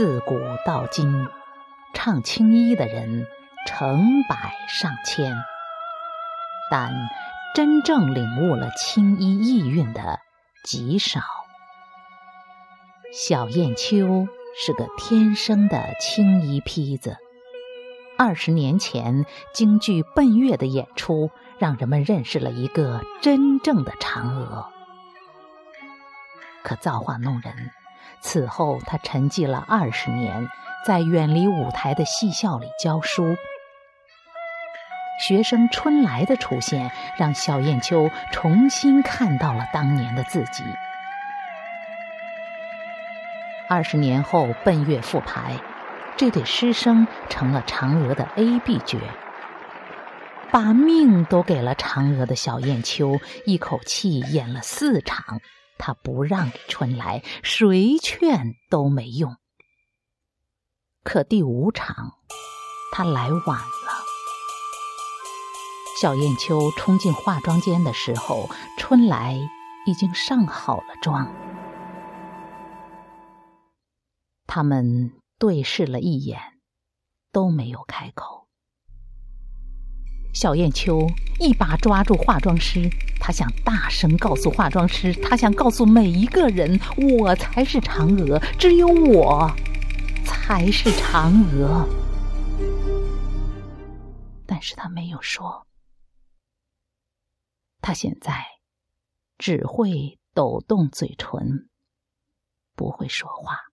自古到今，唱青衣的人成百上千，但真正领悟了青衣意蕴的极少。小燕秋是个天生的青衣坯子。二十年前，京剧《奔月》的演出，让人们认识了一个真正的嫦娥。可造化弄人，此后他沉寂了二十年，在远离舞台的戏校里教书。学生春来的出现，让小燕秋重新看到了当年的自己。二十年后，《奔月》复排，这对师生成了嫦娥的 A、B 角。把命都给了嫦娥的小燕秋，一口气演了四场。他不让春来，谁劝都没用。可第五场，他来晚了。小燕秋冲进化妆间的时候，春来已经上好了妆。他们对视了一眼，都没有开口。小燕秋一把抓住化妆师，他想大声告诉化妆师，他想告诉每一个人，我才是嫦娥，只有我才是嫦娥。但是他没有说，他现在只会抖动嘴唇，不会说话。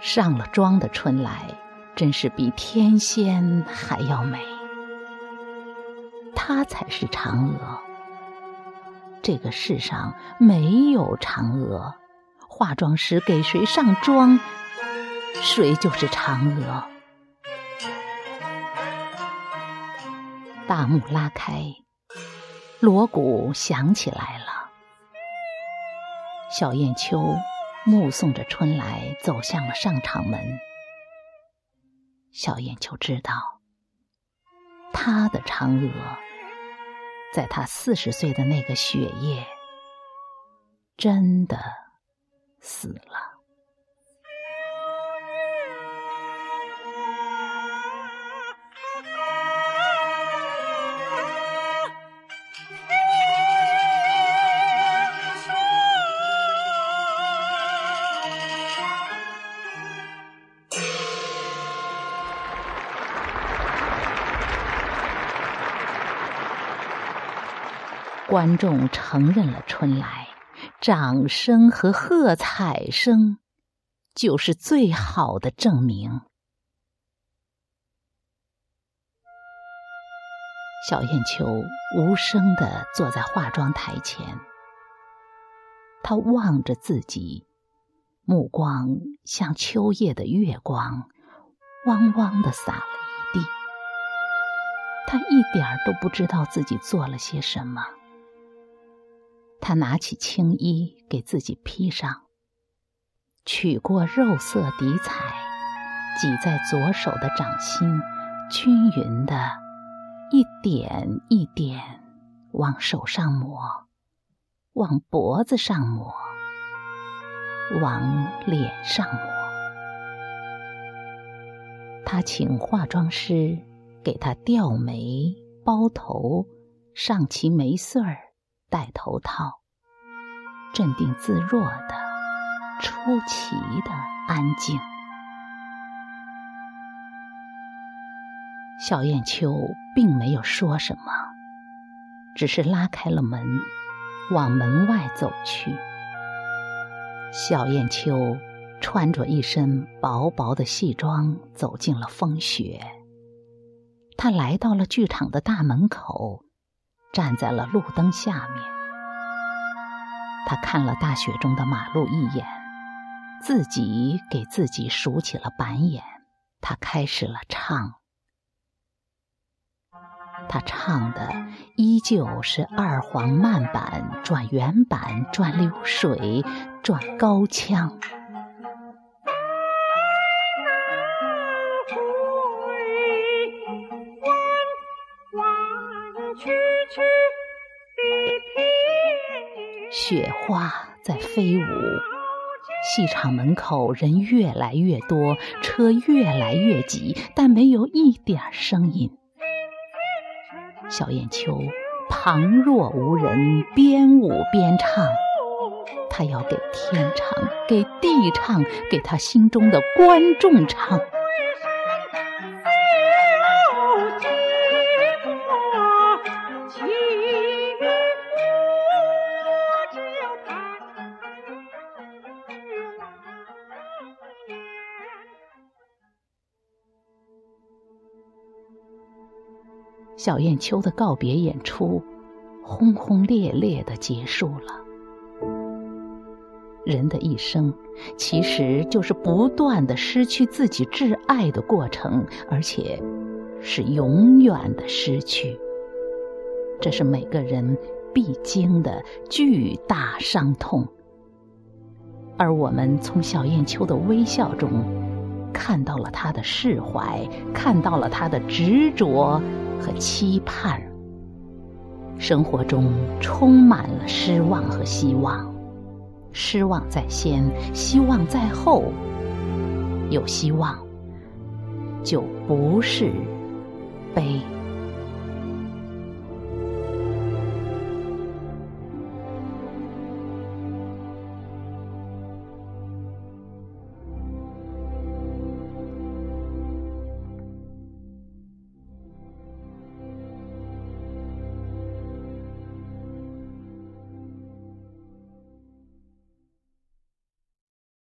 上了妆的春来，真是比天仙还要美。她才是嫦娥。这个世上没有嫦娥，化妆师给谁上妆，谁就是嫦娥。大幕拉开，锣鼓响起来了。小燕秋。目送着春来走向了上场门，小燕就知道，他的嫦娥，在他四十岁的那个雪夜，真的死了。观众承认了春来，掌声和喝彩声就是最好的证明。小燕秋无声的坐在化妆台前，她望着自己，目光像秋夜的月光，汪汪的洒了一地。她一点儿都不知道自己做了些什么。他拿起青衣给自己披上，取过肉色底彩，挤在左手的掌心，均匀的，一点一点往手上抹，往脖子上抹，往脸上抹。他请化妆师给他吊眉、包头、上齐眉穗儿。戴头套，镇定自若的，出奇的安静。小燕秋并没有说什么，只是拉开了门，往门外走去。小燕秋穿着一身薄薄的戏装，走进了风雪。他来到了剧场的大门口。站在了路灯下面，他看了大雪中的马路一眼，自己给自己数起了板眼。他开始了唱，他唱的依旧是二黄慢板转原板转流水转高腔。雪花在飞舞，戏场门口人越来越多，车越来越挤，但没有一点声音。小燕秋旁若无人，边舞边唱。他要给天唱，给地唱，给他心中的观众唱。小燕秋的告别演出，轰轰烈烈的结束了。人的一生，其实就是不断的失去自己挚爱的过程，而且是永远的失去。这是每个人必经的巨大伤痛。而我们从小燕秋的微笑中，看到了他的释怀，看到了他的执着和期盼。生活中充满了失望和希望。失望在先，希望在后。有希望，就不是悲。